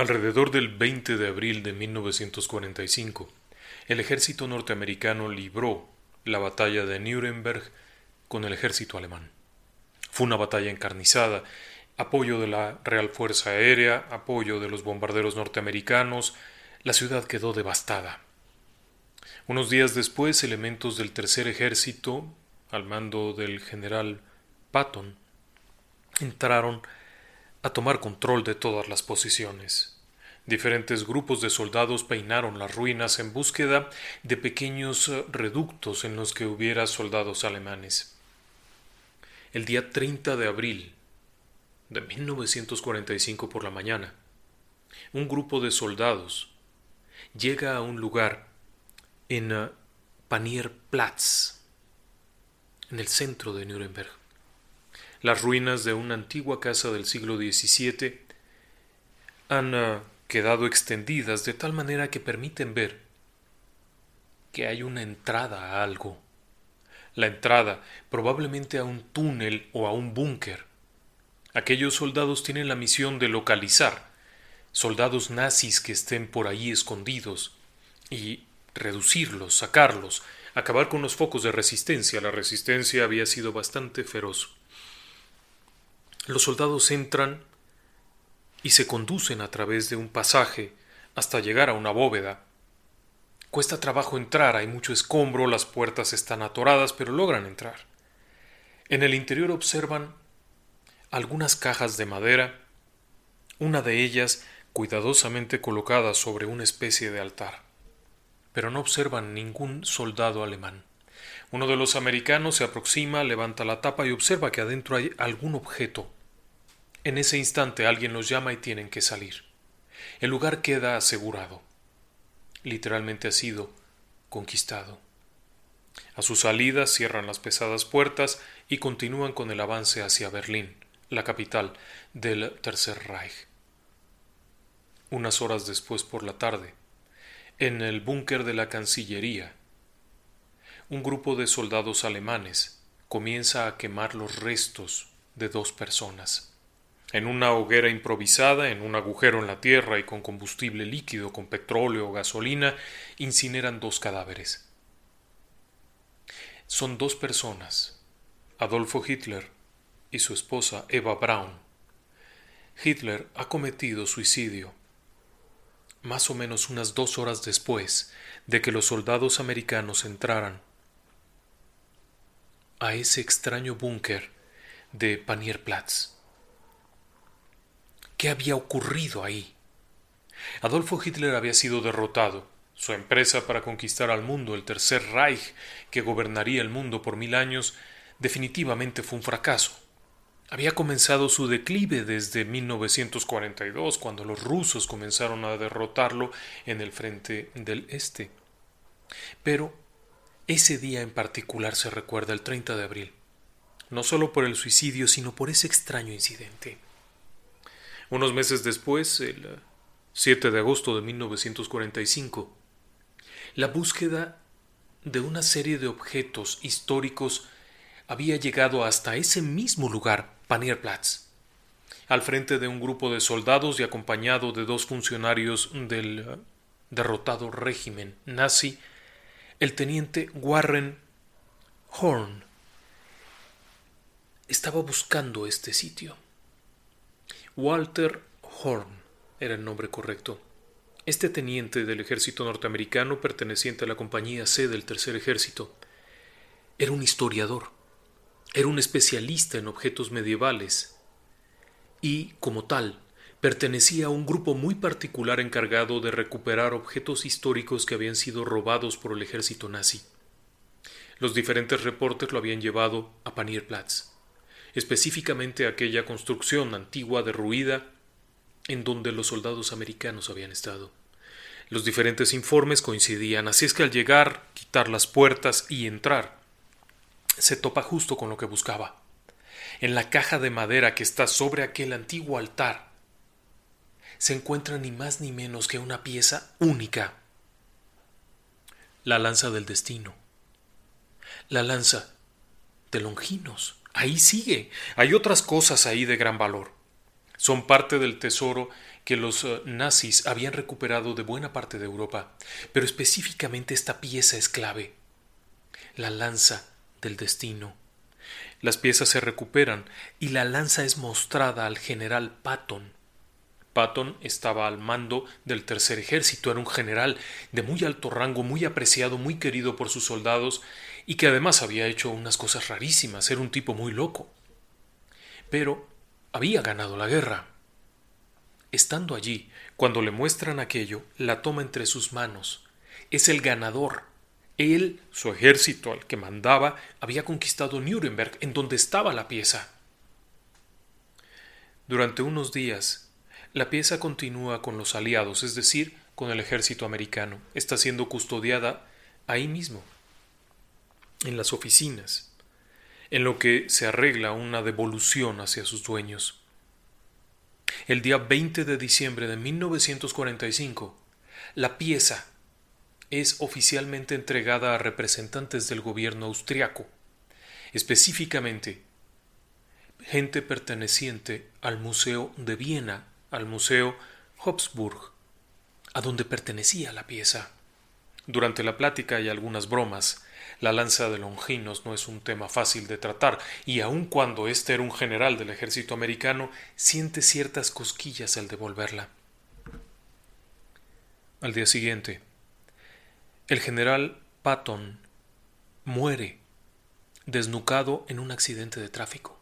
Alrededor del 20 de abril de 1945, el ejército norteamericano libró la batalla de Nuremberg con el ejército alemán. Fue una batalla encarnizada, apoyo de la Real Fuerza Aérea, apoyo de los bombarderos norteamericanos, la ciudad quedó devastada. Unos días después, elementos del Tercer Ejército, al mando del general Patton, entraron a tomar control de todas las posiciones. Diferentes grupos de soldados peinaron las ruinas en búsqueda de pequeños eh, reductos en los que hubiera soldados alemanes. El día 30 de abril de 1945 por la mañana, un grupo de soldados llega a un lugar en eh, Panierplatz, en el centro de Nuremberg. Las ruinas de una antigua casa del siglo XVII han ah, quedado extendidas de tal manera que permiten ver que hay una entrada a algo. La entrada probablemente a un túnel o a un búnker. Aquellos soldados tienen la misión de localizar soldados nazis que estén por ahí escondidos y reducirlos, sacarlos, acabar con los focos de resistencia. La resistencia había sido bastante feroz. Los soldados entran y se conducen a través de un pasaje hasta llegar a una bóveda. Cuesta trabajo entrar, hay mucho escombro, las puertas están atoradas, pero logran entrar. En el interior observan algunas cajas de madera, una de ellas cuidadosamente colocada sobre una especie de altar. Pero no observan ningún soldado alemán. Uno de los americanos se aproxima, levanta la tapa y observa que adentro hay algún objeto. En ese instante alguien los llama y tienen que salir. El lugar queda asegurado. Literalmente ha sido conquistado. A su salida cierran las pesadas puertas y continúan con el avance hacia Berlín, la capital del Tercer Reich. Unas horas después por la tarde, en el búnker de la Cancillería, un grupo de soldados alemanes comienza a quemar los restos de dos personas. En una hoguera improvisada, en un agujero en la tierra y con combustible líquido, con petróleo o gasolina, incineran dos cadáveres. Son dos personas, Adolfo Hitler y su esposa Eva Braun. Hitler ha cometido suicidio más o menos unas dos horas después de que los soldados americanos entraran a ese extraño búnker de Panierplatz. ¿Qué había ocurrido ahí? Adolfo Hitler había sido derrotado. Su empresa para conquistar al mundo, el Tercer Reich, que gobernaría el mundo por mil años, definitivamente fue un fracaso. Había comenzado su declive desde 1942, cuando los rusos comenzaron a derrotarlo en el frente del Este. Pero ese día en particular se recuerda el 30 de abril, no solo por el suicidio, sino por ese extraño incidente. Unos meses después, el 7 de agosto de 1945, la búsqueda de una serie de objetos históricos había llegado hasta ese mismo lugar, Panierplatz, al frente de un grupo de soldados y acompañado de dos funcionarios del derrotado régimen nazi el teniente Warren Horn estaba buscando este sitio. Walter Horn era el nombre correcto. Este teniente del ejército norteamericano perteneciente a la compañía C del Tercer Ejército era un historiador, era un especialista en objetos medievales y, como tal, pertenecía a un grupo muy particular encargado de recuperar objetos históricos que habían sido robados por el ejército nazi. Los diferentes reportes lo habían llevado a Panierplatz, específicamente aquella construcción antigua derruida en donde los soldados americanos habían estado. Los diferentes informes coincidían, así es que al llegar, quitar las puertas y entrar, se topa justo con lo que buscaba. En la caja de madera que está sobre aquel antiguo altar, se encuentra ni más ni menos que una pieza única. La lanza del destino. La lanza de Longinos. Ahí sigue. Hay otras cosas ahí de gran valor. Son parte del tesoro que los eh, nazis habían recuperado de buena parte de Europa, pero específicamente esta pieza es clave, la lanza del destino. Las piezas se recuperan y la lanza es mostrada al general Patton. Patton estaba al mando del tercer ejército, era un general de muy alto rango, muy apreciado, muy querido por sus soldados y que además había hecho unas cosas rarísimas, era un tipo muy loco. Pero había ganado la guerra. Estando allí, cuando le muestran aquello, la toma entre sus manos. Es el ganador. Él, su ejército al que mandaba, había conquistado Nuremberg, en donde estaba la pieza. Durante unos días, la pieza continúa con los aliados, es decir, con el ejército americano. Está siendo custodiada ahí mismo, en las oficinas, en lo que se arregla una devolución hacia sus dueños. El día 20 de diciembre de 1945, la pieza es oficialmente entregada a representantes del gobierno austriaco, específicamente gente perteneciente al Museo de Viena, al Museo Habsburg, a donde pertenecía la pieza. Durante la plática hay algunas bromas. La lanza de Longinos no es un tema fácil de tratar, y aun cuando este era un general del ejército americano, siente ciertas cosquillas al devolverla. Al día siguiente, el general Patton muere desnucado en un accidente de tráfico,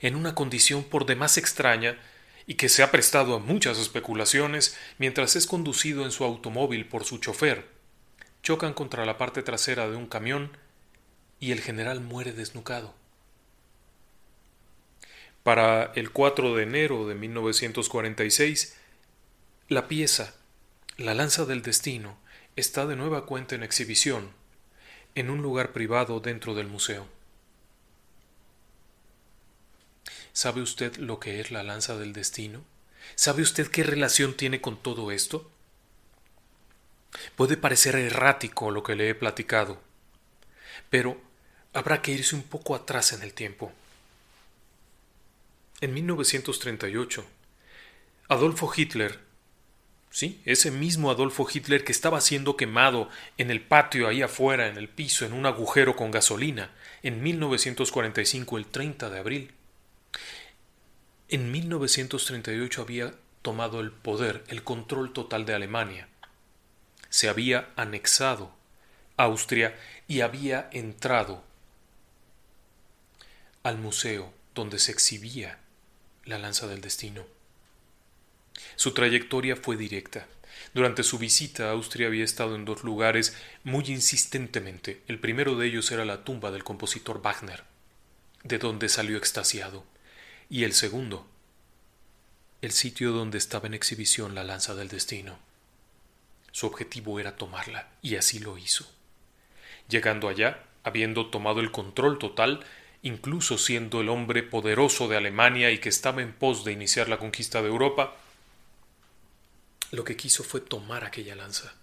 en una condición por demás extraña y que se ha prestado a muchas especulaciones mientras es conducido en su automóvil por su chofer. Chocan contra la parte trasera de un camión y el general muere desnucado. Para el 4 de enero de 1946, la pieza, la lanza del destino, está de nueva cuenta en exhibición en un lugar privado dentro del museo. ¿Sabe usted lo que es la lanza del destino? ¿Sabe usted qué relación tiene con todo esto? Puede parecer errático lo que le he platicado, pero habrá que irse un poco atrás en el tiempo. En 1938, Adolfo Hitler, sí, ese mismo Adolfo Hitler que estaba siendo quemado en el patio ahí afuera, en el piso, en un agujero con gasolina, en 1945, el 30 de abril, en 1938 había tomado el poder, el control total de Alemania. Se había anexado Austria y había entrado al museo donde se exhibía la lanza del destino. Su trayectoria fue directa. Durante su visita a Austria había estado en dos lugares muy insistentemente. El primero de ellos era la tumba del compositor Wagner, de donde salió extasiado y el segundo, el sitio donde estaba en exhibición la lanza del destino. Su objetivo era tomarla, y así lo hizo. Llegando allá, habiendo tomado el control total, incluso siendo el hombre poderoso de Alemania y que estaba en pos de iniciar la conquista de Europa, lo que quiso fue tomar aquella lanza.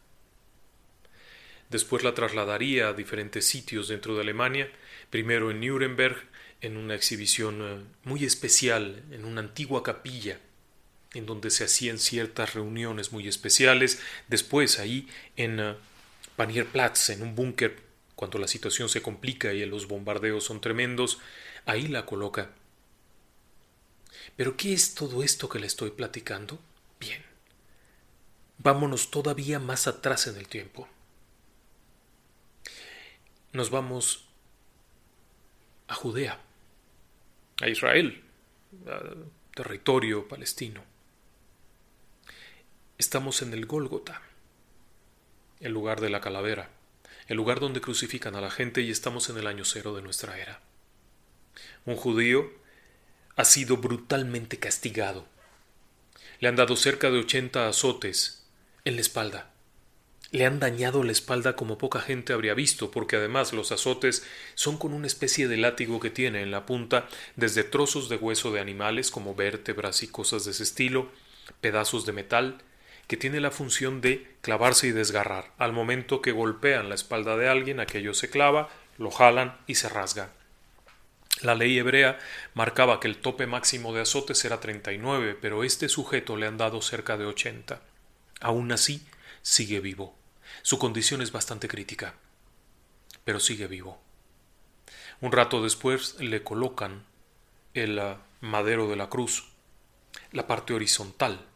Después la trasladaría a diferentes sitios dentro de Alemania, primero en Nuremberg, en una exhibición eh, muy especial en una antigua capilla en donde se hacían ciertas reuniones muy especiales, después ahí en uh, Panierplatz, en un búnker, cuando la situación se complica y los bombardeos son tremendos, ahí la coloca. Pero ¿qué es todo esto que le estoy platicando? Bien. Vámonos todavía más atrás en el tiempo. Nos vamos a Judea a Israel, a territorio palestino. Estamos en el Gólgota, el lugar de la calavera, el lugar donde crucifican a la gente y estamos en el año cero de nuestra era. Un judío ha sido brutalmente castigado. Le han dado cerca de ochenta azotes en la espalda le han dañado la espalda como poca gente habría visto, porque además los azotes son con una especie de látigo que tiene en la punta desde trozos de hueso de animales como vértebras y cosas de ese estilo, pedazos de metal, que tiene la función de clavarse y desgarrar. Al momento que golpean la espalda de alguien, aquello se clava, lo jalan y se rasga. La ley hebrea marcaba que el tope máximo de azotes era 39, pero este sujeto le han dado cerca de 80. Aún así, sigue vivo. Su condición es bastante crítica, pero sigue vivo. Un rato después le colocan el ah, madero de la cruz, la parte horizontal.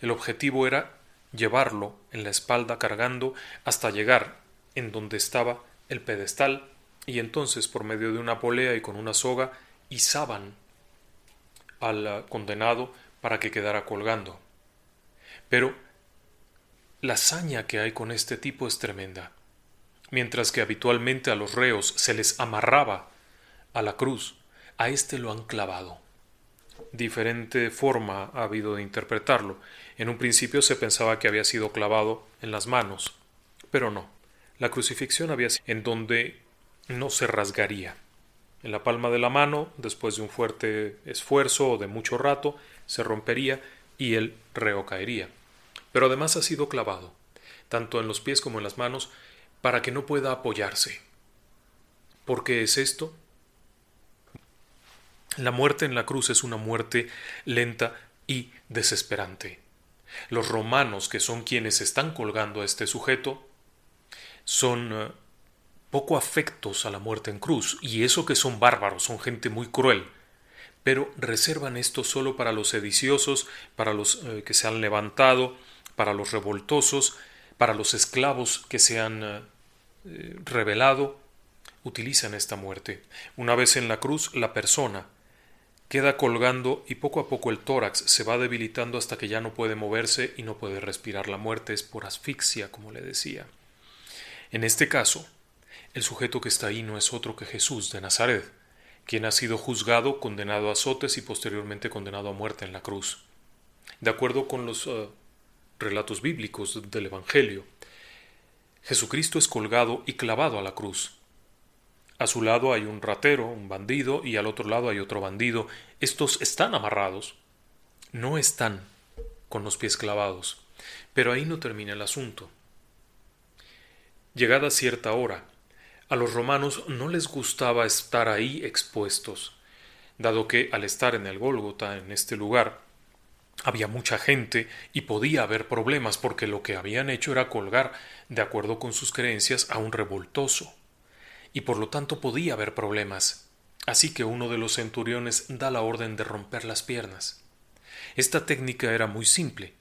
El objetivo era llevarlo en la espalda cargando hasta llegar en donde estaba el pedestal y entonces por medio de una polea y con una soga izaban al ah, condenado para que quedara colgando. Pero la hazaña que hay con este tipo es tremenda. Mientras que habitualmente a los reos se les amarraba a la cruz, a éste lo han clavado. Diferente forma ha habido de interpretarlo. En un principio se pensaba que había sido clavado en las manos, pero no. La crucifixión había sido en donde no se rasgaría. En la palma de la mano, después de un fuerte esfuerzo o de mucho rato, se rompería y el reo caería. Pero además ha sido clavado, tanto en los pies como en las manos, para que no pueda apoyarse. ¿Por qué es esto? La muerte en la cruz es una muerte lenta y desesperante. Los romanos, que son quienes están colgando a este sujeto, son eh, poco afectos a la muerte en cruz, y eso que son bárbaros, son gente muy cruel, pero reservan esto solo para los sediciosos, para los eh, que se han levantado, para los revoltosos, para los esclavos que se han eh, revelado, utilizan esta muerte. Una vez en la cruz, la persona queda colgando y poco a poco el tórax se va debilitando hasta que ya no puede moverse y no puede respirar. La muerte es por asfixia, como le decía. En este caso, el sujeto que está ahí no es otro que Jesús de Nazaret, quien ha sido juzgado, condenado a azotes y posteriormente condenado a muerte en la cruz. De acuerdo con los eh, relatos bíblicos del Evangelio, Jesucristo es colgado y clavado a la cruz. A su lado hay un ratero, un bandido, y al otro lado hay otro bandido. Estos están amarrados. No están con los pies clavados. Pero ahí no termina el asunto. Llegada cierta hora, a los romanos no les gustaba estar ahí expuestos, dado que al estar en el Gólgota, en este lugar, había mucha gente y podía haber problemas porque lo que habían hecho era colgar, de acuerdo con sus creencias, a un revoltoso. Y por lo tanto podía haber problemas. Así que uno de los centuriones da la orden de romper las piernas. Esta técnica era muy simple.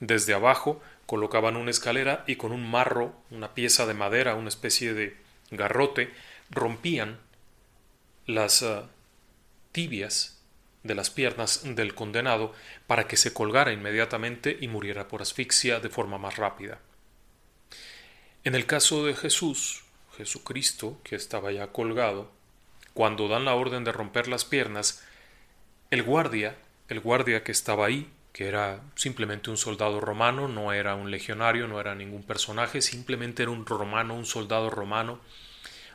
Desde abajo colocaban una escalera y con un marro, una pieza de madera, una especie de garrote, rompían las ah, tibias de las piernas del condenado para que se colgara inmediatamente y muriera por asfixia de forma más rápida. En el caso de Jesús, Jesucristo, que estaba ya colgado, cuando dan la orden de romper las piernas, el guardia, el guardia que estaba ahí, que era simplemente un soldado romano, no era un legionario, no era ningún personaje, simplemente era un romano, un soldado romano,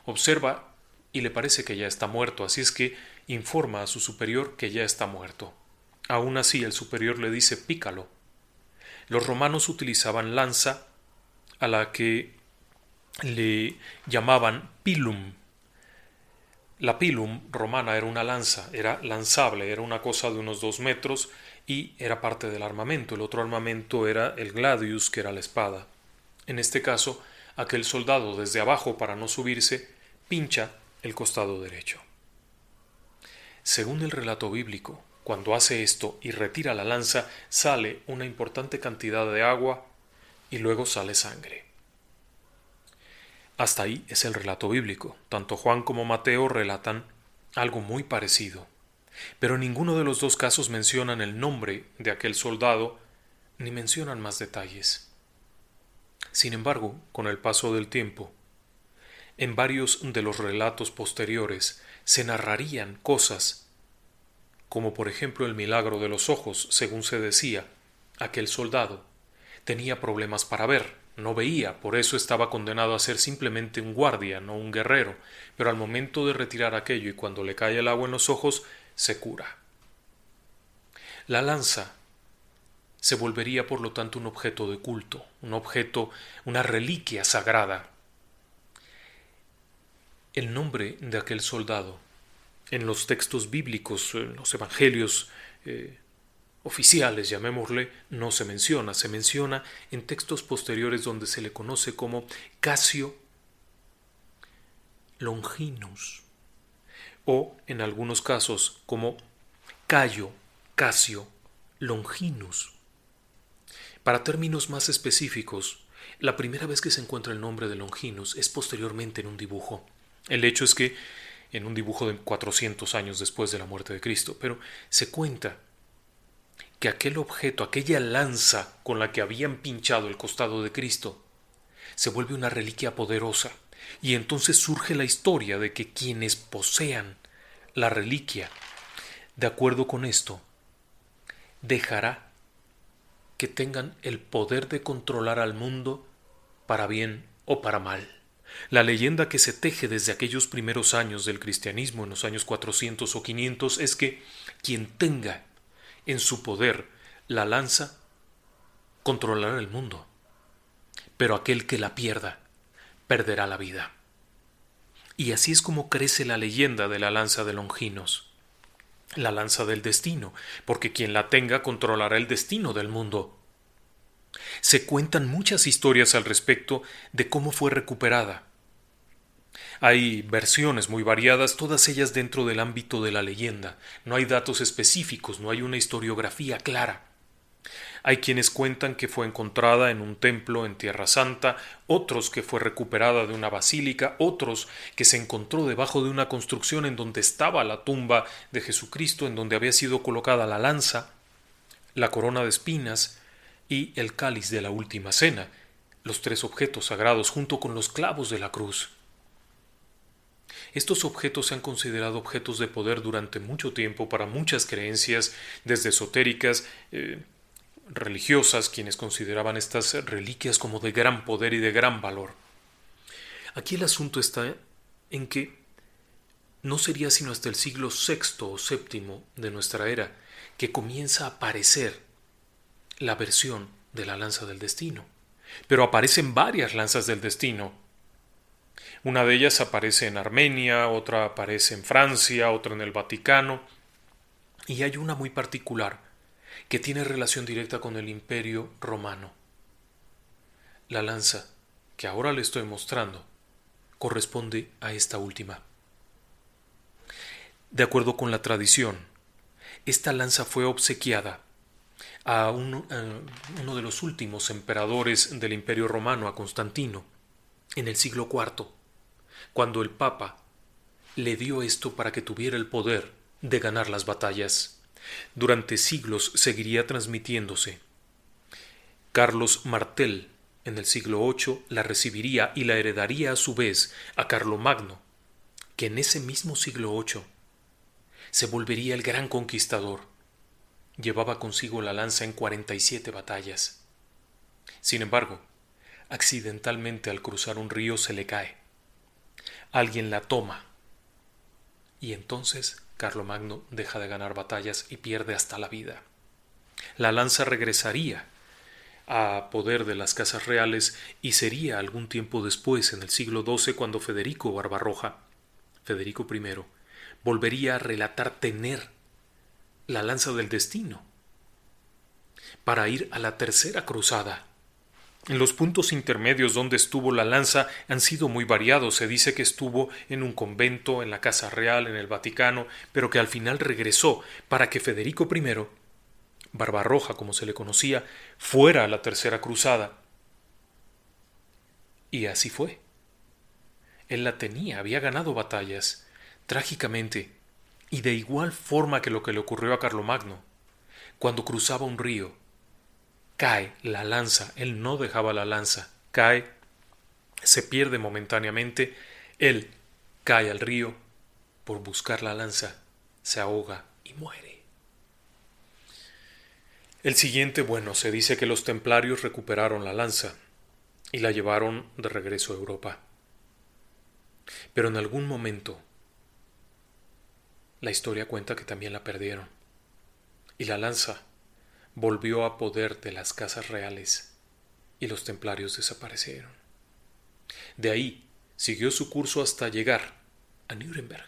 observa y le parece que ya está muerto, así es que informa a su superior que ya está muerto. Aún así el superior le dice pícalo. Los romanos utilizaban lanza a la que le llamaban pilum, la pilum romana era una lanza, era lanzable, era una cosa de unos dos metros y era parte del armamento. El otro armamento era el gladius, que era la espada. En este caso, aquel soldado desde abajo para no subirse pincha el costado derecho. Según el relato bíblico, cuando hace esto y retira la lanza, sale una importante cantidad de agua y luego sale sangre. Hasta ahí es el relato bíblico. Tanto Juan como Mateo relatan algo muy parecido. Pero ninguno de los dos casos mencionan el nombre de aquel soldado ni mencionan más detalles. Sin embargo, con el paso del tiempo, en varios de los relatos posteriores se narrarían cosas como por ejemplo el milagro de los ojos, según se decía, aquel soldado tenía problemas para ver, no veía, por eso estaba condenado a ser simplemente un guardia, no un guerrero, pero al momento de retirar aquello y cuando le cae el agua en los ojos, se cura. La lanza se volvería por lo tanto un objeto de culto, un objeto, una reliquia sagrada. El nombre de aquel soldado en los textos bíblicos, en los evangelios eh, oficiales, llamémosle, no se menciona, se menciona en textos posteriores donde se le conoce como Casio Longinus o en algunos casos como Cayo Casio Longinus. Para términos más específicos, la primera vez que se encuentra el nombre de Longinus es posteriormente en un dibujo. El hecho es que en un dibujo de 400 años después de la muerte de Cristo, pero se cuenta que aquel objeto, aquella lanza con la que habían pinchado el costado de Cristo, se vuelve una reliquia poderosa, y entonces surge la historia de que quienes posean la reliquia, de acuerdo con esto, dejará que tengan el poder de controlar al mundo para bien o para mal. La leyenda que se teje desde aquellos primeros años del cristianismo, en los años 400 o 500, es que quien tenga en su poder la lanza, controlará el mundo. Pero aquel que la pierda, perderá la vida. Y así es como crece la leyenda de la lanza de Longinos, la lanza del destino, porque quien la tenga controlará el destino del mundo. Se cuentan muchas historias al respecto de cómo fue recuperada. Hay versiones muy variadas, todas ellas dentro del ámbito de la leyenda. No hay datos específicos, no hay una historiografía clara. Hay quienes cuentan que fue encontrada en un templo en Tierra Santa, otros que fue recuperada de una basílica, otros que se encontró debajo de una construcción en donde estaba la tumba de Jesucristo, en donde había sido colocada la lanza, la corona de espinas, y el cáliz de la última cena, los tres objetos sagrados junto con los clavos de la cruz. Estos objetos se han considerado objetos de poder durante mucho tiempo para muchas creencias, desde esotéricas, eh, religiosas, quienes consideraban estas reliquias como de gran poder y de gran valor. Aquí el asunto está en que no sería sino hasta el siglo VI o VII de nuestra era que comienza a aparecer la versión de la lanza del destino. Pero aparecen varias lanzas del destino. Una de ellas aparece en Armenia, otra aparece en Francia, otra en el Vaticano, y hay una muy particular que tiene relación directa con el imperio romano. La lanza que ahora le estoy mostrando corresponde a esta última. De acuerdo con la tradición, esta lanza fue obsequiada a, uno de los últimos emperadores del Imperio Romano, a Constantino, en el siglo IV, cuando el Papa le dio esto para que tuviera el poder de ganar las batallas. Durante siglos seguiría transmitiéndose. Carlos Martel, en el siglo VIII, la recibiría y la heredaría a su vez a Carlomagno, que en ese mismo siglo VIII se volvería el gran conquistador Llevaba consigo la lanza en cuarenta y siete batallas. Sin embargo, accidentalmente al cruzar un río se le cae. Alguien la toma. Y entonces Carlomagno deja de ganar batallas y pierde hasta la vida. La lanza regresaría a poder de las casas reales y sería algún tiempo después, en el siglo XII, cuando Federico Barbarroja, Federico I, volvería a relatar tener la lanza del destino para ir a la tercera cruzada. En los puntos intermedios donde estuvo la lanza han sido muy variados. Se dice que estuvo en un convento, en la Casa Real, en el Vaticano, pero que al final regresó para que Federico I, Barbarroja como se le conocía, fuera a la tercera cruzada. Y así fue. Él la tenía, había ganado batallas. Trágicamente, y de igual forma que lo que le ocurrió a Carlomagno, cuando cruzaba un río, cae la lanza, él no dejaba la lanza, cae, se pierde momentáneamente, él cae al río por buscar la lanza, se ahoga y muere. El siguiente, bueno, se dice que los templarios recuperaron la lanza y la llevaron de regreso a Europa. Pero en algún momento la historia cuenta que también la perdieron. Y la lanza volvió a poder de las casas reales y los templarios desaparecieron. De ahí siguió su curso hasta llegar a Nuremberg,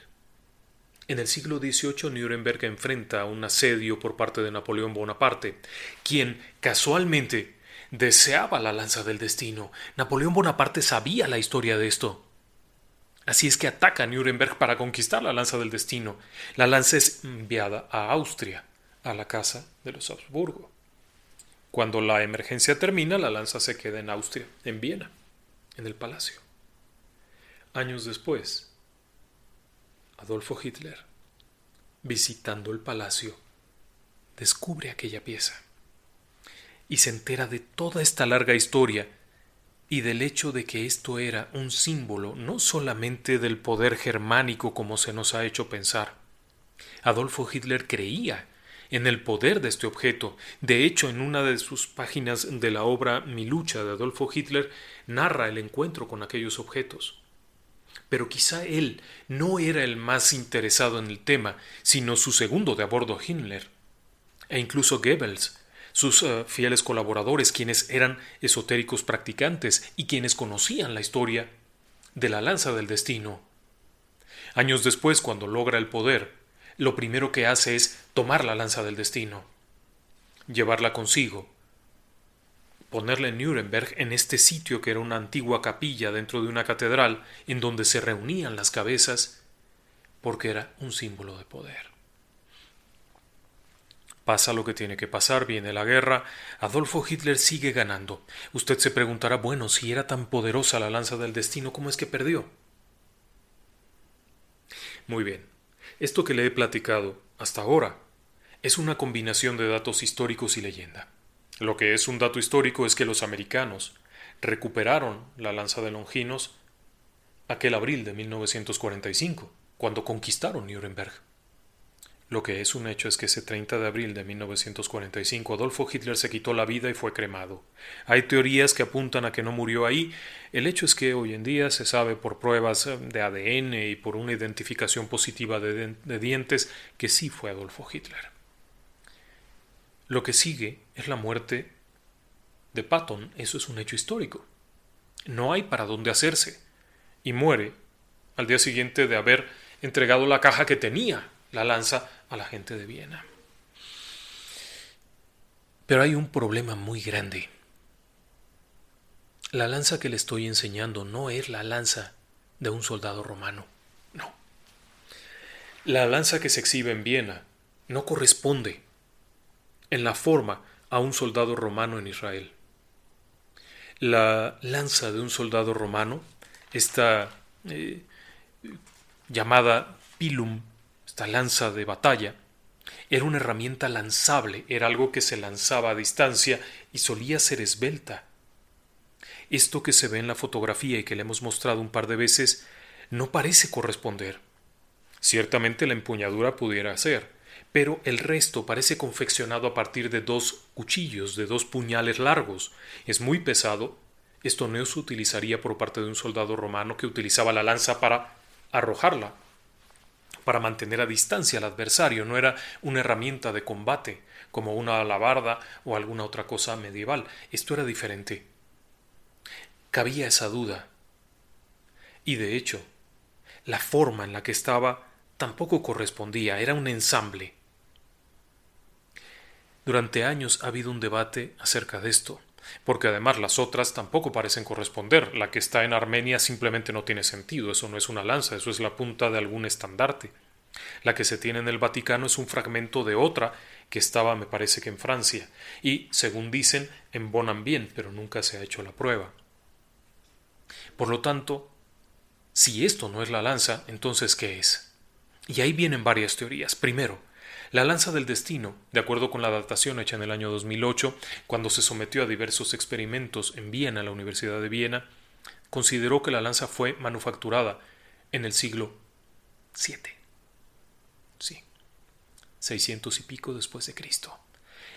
En el siglo XVIII Nuremberg enfrenta un asedio por parte de Napoleón Bonaparte, quien casualmente deseaba la lanza del destino. Napoleón Bonaparte sabía la historia de esto. Así es que ataca a Nuremberg para conquistar la lanza del destino. La lanza es enviada a Austria, a la casa de los Habsburgo. Cuando la emergencia termina, la lanza se queda en Austria, en Viena, en el palacio. Años después, Adolfo Hitler, visitando el palacio, descubre aquella pieza y se entera de toda esta larga historia y del hecho de que esto era un símbolo no solamente del poder germánico como se nos ha hecho pensar. Adolfo Hitler creía en el poder de este objeto. De hecho, en una de sus páginas de la obra Mi lucha de Adolfo Hitler narra el encuentro con aquellos objetos pero quizá él no era el más interesado en el tema, sino su segundo de a bordo e incluso Goebbels, sus eh, fieles colaboradores, quienes eran esotéricos practicantes y quienes conocían la historia de la lanza del destino. Años después, cuando logra el poder, lo primero que hace es tomar la lanza del destino, llevarla consigo, ponerla en Nuremberg, en este sitio que era una antigua capilla dentro de una catedral, en donde se reunían las cabezas, porque era un símbolo de poder. Pasa lo que tiene que pasar, viene la guerra, Adolfo Hitler sigue ganando. Usted se preguntará, bueno, si era tan poderosa la lanza del destino, ¿cómo es que perdió? Muy bien, esto que le he platicado hasta ahora es una combinación de datos históricos y leyenda. Lo que es un dato histórico es que los americanos recuperaron la lanza de Longinos aquel abril de 1945, cuando conquistaron Nuremberg. Lo que es un hecho es que ese 30 de abril de 1945 Adolfo Hitler se quitó la vida y fue cremado. Hay teorías que apuntan a que no murió ahí. El hecho es que hoy en día se sabe por pruebas de ADN y por una identificación positiva de, de dientes que sí fue Adolfo Hitler. Lo que sigue es la muerte de Patton, eso es un hecho histórico. No hay para dónde hacerse. Y muere al día siguiente de haber entregado la caja que tenía la lanza a la gente de Viena. Pero hay un problema muy grande. La lanza que le estoy enseñando no es la lanza de un soldado romano, no. La lanza que se exhibe en Viena no corresponde en la forma a un soldado romano en Israel. La lanza de un soldado romano, esta eh, llamada pilum, esta lanza de batalla, era una herramienta lanzable, era algo que se lanzaba a distancia y solía ser esbelta. Esto que se ve en la fotografía y que le hemos mostrado un par de veces no parece corresponder. Ciertamente la empuñadura pudiera ser, pero el resto parece confeccionado a partir de dos cuchillos, de dos puñales largos. Es muy pesado. Esto no se utilizaría por parte de un soldado romano que utilizaba la lanza para arrojarla, para mantener a distancia al adversario, no era una herramienta de combate, como una alabarda o alguna otra cosa medieval. Esto era diferente. Cabía esa duda. Y de hecho, la forma en la que estaba tampoco correspondía, era un ensamble. Durante años ha habido un debate acerca de esto, porque además las otras tampoco parecen corresponder. La que está en Armenia simplemente no tiene sentido, eso no es una lanza, eso es la punta de algún estandarte. La que se tiene en el Vaticano es un fragmento de otra que estaba, me parece que en Francia, y, según dicen, en Bonambien, pero nunca se ha hecho la prueba. Por lo tanto, si esto no es la lanza, entonces ¿qué es? Y ahí vienen varias teorías. Primero, la lanza del destino, de acuerdo con la datación hecha en el año 2008, cuando se sometió a diversos experimentos en Viena, la Universidad de Viena, consideró que la lanza fue manufacturada en el siglo VII. Sí, 600 y pico después de Cristo.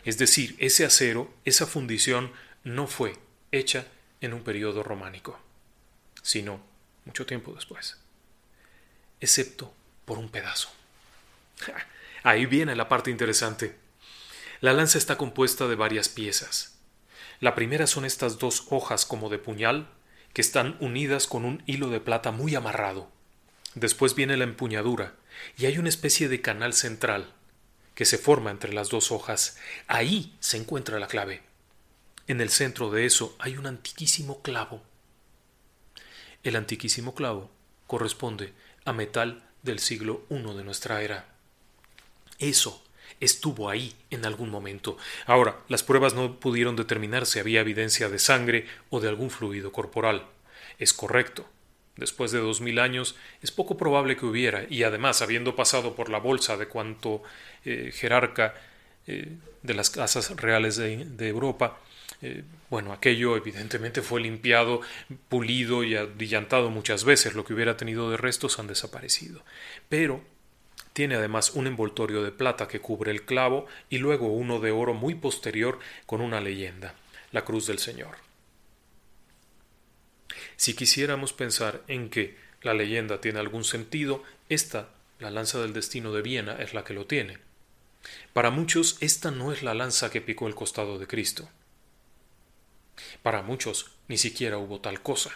Es decir, ese acero, esa fundición, no fue hecha en un periodo románico, sino mucho tiempo después, excepto por un pedazo. Ahí viene la parte interesante. La lanza está compuesta de varias piezas. La primera son estas dos hojas como de puñal, que están unidas con un hilo de plata muy amarrado. Después viene la empuñadura y hay una especie de canal central que se forma entre las dos hojas. Ahí se encuentra la clave. En el centro de eso hay un antiquísimo clavo. El antiquísimo clavo corresponde a metal del siglo I de nuestra era. Eso estuvo ahí en algún momento. Ahora, las pruebas no pudieron determinar si había evidencia de sangre o de algún fluido corporal. Es correcto. Después de dos mil años es poco probable que hubiera, y además, habiendo pasado por la bolsa de cuanto eh, jerarca eh, de las casas reales de, Europa, eh, bueno, aquello evidentemente fue limpiado, pulido y abrillantado muchas veces. Lo que hubiera tenido de restos han desaparecido. Pero tiene además un envoltorio de plata que cubre el clavo y luego uno de oro muy posterior con una leyenda, la Cruz del Señor. Si quisiéramos pensar en que la leyenda tiene algún sentido, esta, la lanza del destino de Viena, es la que lo tiene. Para muchos, esta no es la lanza que picó el costado de Cristo. Para muchos, ni siquiera hubo tal cosa.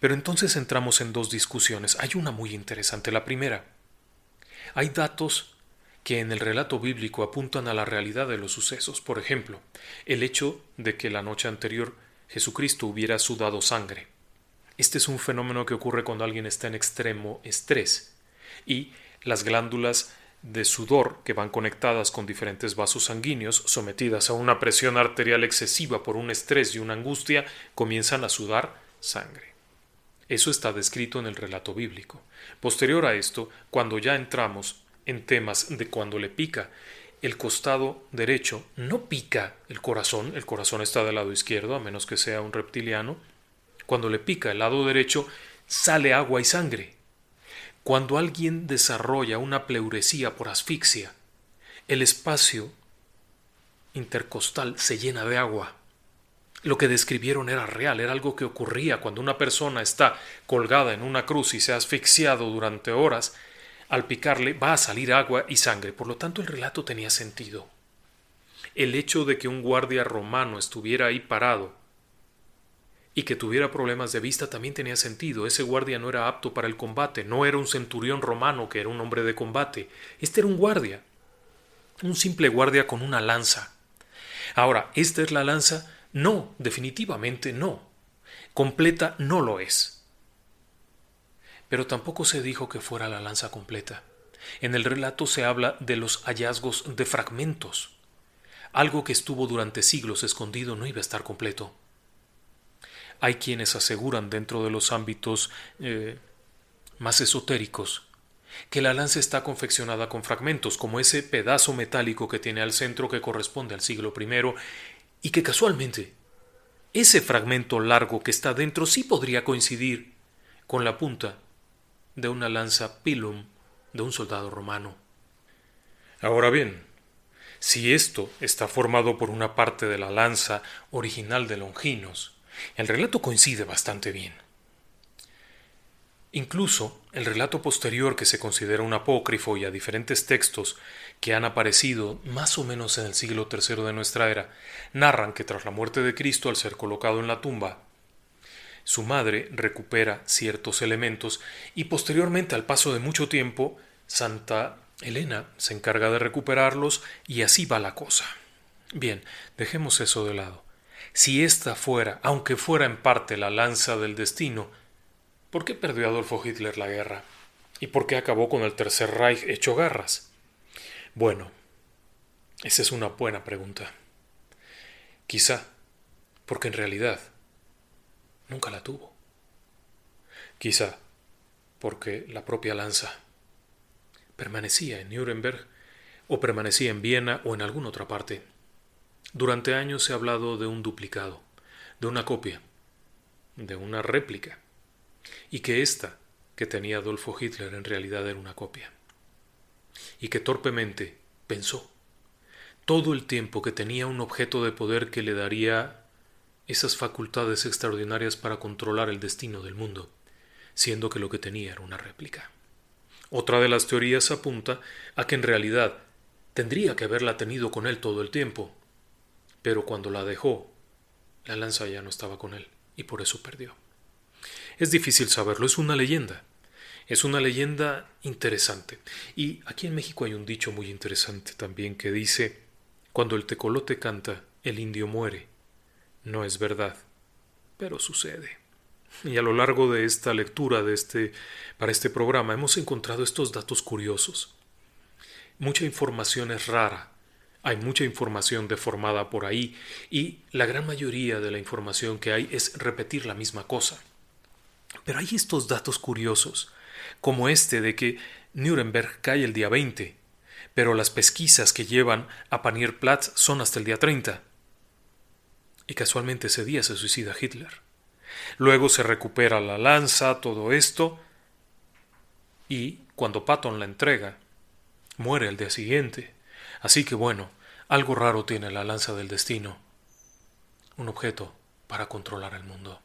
Pero entonces entramos en dos discusiones. Hay una muy interesante. La primera, hay datos que en el relato bíblico apuntan a la realidad de los sucesos. Por ejemplo, el hecho de que la noche anterior Jesucristo hubiera sudado sangre. Este es un fenómeno que ocurre cuando alguien está en extremo estrés y las glándulas de sudor que van conectadas con diferentes vasos sanguíneos sometidas a una presión arterial excesiva por un estrés y una angustia comienzan a sudar sangre. Eso está descrito en el relato bíblico. Posterior a esto, cuando ya entramos en temas de cuando le pica el costado derecho, no pica el corazón, el corazón está del lado izquierdo, a menos que sea un reptiliano, cuando le pica el lado derecho, sale agua y sangre. Cuando alguien desarrolla una pleuresía por asfixia, el espacio intercostal se llena de agua. Lo que describieron era real, era algo que ocurría cuando una persona está colgada en una cruz y se ha asfixiado durante horas, al picarle va a salir agua y sangre, por lo tanto el relato tenía sentido. El hecho de que un guardia romano estuviera ahí parado y que tuviera problemas de vista también tenía sentido. Ese guardia no era apto para el combate, no era un centurión romano que era un hombre de combate. Este era un guardia, un simple guardia con una lanza. Ahora, ¿esta es la lanza? No, definitivamente no. Completa no lo es. Pero tampoco se dijo que fuera la lanza completa. En el relato se habla de los hallazgos de fragmentos. Algo que estuvo durante siglos escondido no iba a estar completo. Hay quienes aseguran dentro de los ámbitos eh, más esotéricos que la lanza está confeccionada con fragmentos, como ese pedazo metálico que tiene al centro que corresponde al siglo I, y que casualmente ese fragmento largo que está dentro sí podría coincidir con la punta de una lanza pilum de un soldado romano. Ahora bien, si esto está formado por una parte de la lanza original de Longinos, el relato coincide bastante bien. Incluso el relato posterior que se considera un apócrifo y a diferentes textos que han aparecido más o menos en el siglo III de nuestra era, narran que tras la muerte de Cristo al ser colocado en la tumba, su madre recupera ciertos elementos y posteriormente al paso de mucho tiempo, Santa Elena se encarga de recuperarlos y así va la cosa. Bien, dejemos eso de lado. Si esta fuera, aunque fuera en parte la lanza del destino, ¿por qué perdió Adolfo Hitler la guerra? ¿Y por qué acabó con el Tercer Reich hecho garras? Bueno, esa es una buena pregunta. Quizá porque en realidad nunca la tuvo. Quizá porque la propia lanza permanecía en Nuremberg o permanecía en Viena o en alguna otra parte durante años se ha hablado de un duplicado, de una copia, de una réplica, y que ésta que tenía Adolfo Hitler en realidad era una copia, y que torpemente pensó todo el tiempo que tenía un objeto de poder que le daría esas facultades extraordinarias para controlar el destino del mundo, siendo que lo que tenía era una réplica. Otra de las teorías apunta a que en realidad tendría que haberla tenido con él todo el tiempo, pero cuando la dejó, la lanza ya no estaba con él y por eso perdió. Es difícil saberlo, es una leyenda. Es una leyenda interesante. Y aquí en México hay un dicho muy interesante también que dice, cuando el tecolote canta, el indio muere. No es verdad, pero sucede. Y a lo largo de esta lectura de este para este programa hemos encontrado estos datos curiosos. Mucha información es rara, hay mucha información deformada por ahí y la gran mayoría de la información que hay es repetir la misma cosa. Pero hay estos datos curiosos, como este de que Nuremberg cae el día 20, pero las pesquisas que llevan a Panierplatz son hasta el día 30. Y casualmente ese día se suicida Hitler. Luego se recupera la lanza, todo esto, y cuando Patton la entrega, muere el día siguiente. Así que bueno, algo raro tiene la lanza del destino, un objeto para controlar el mundo.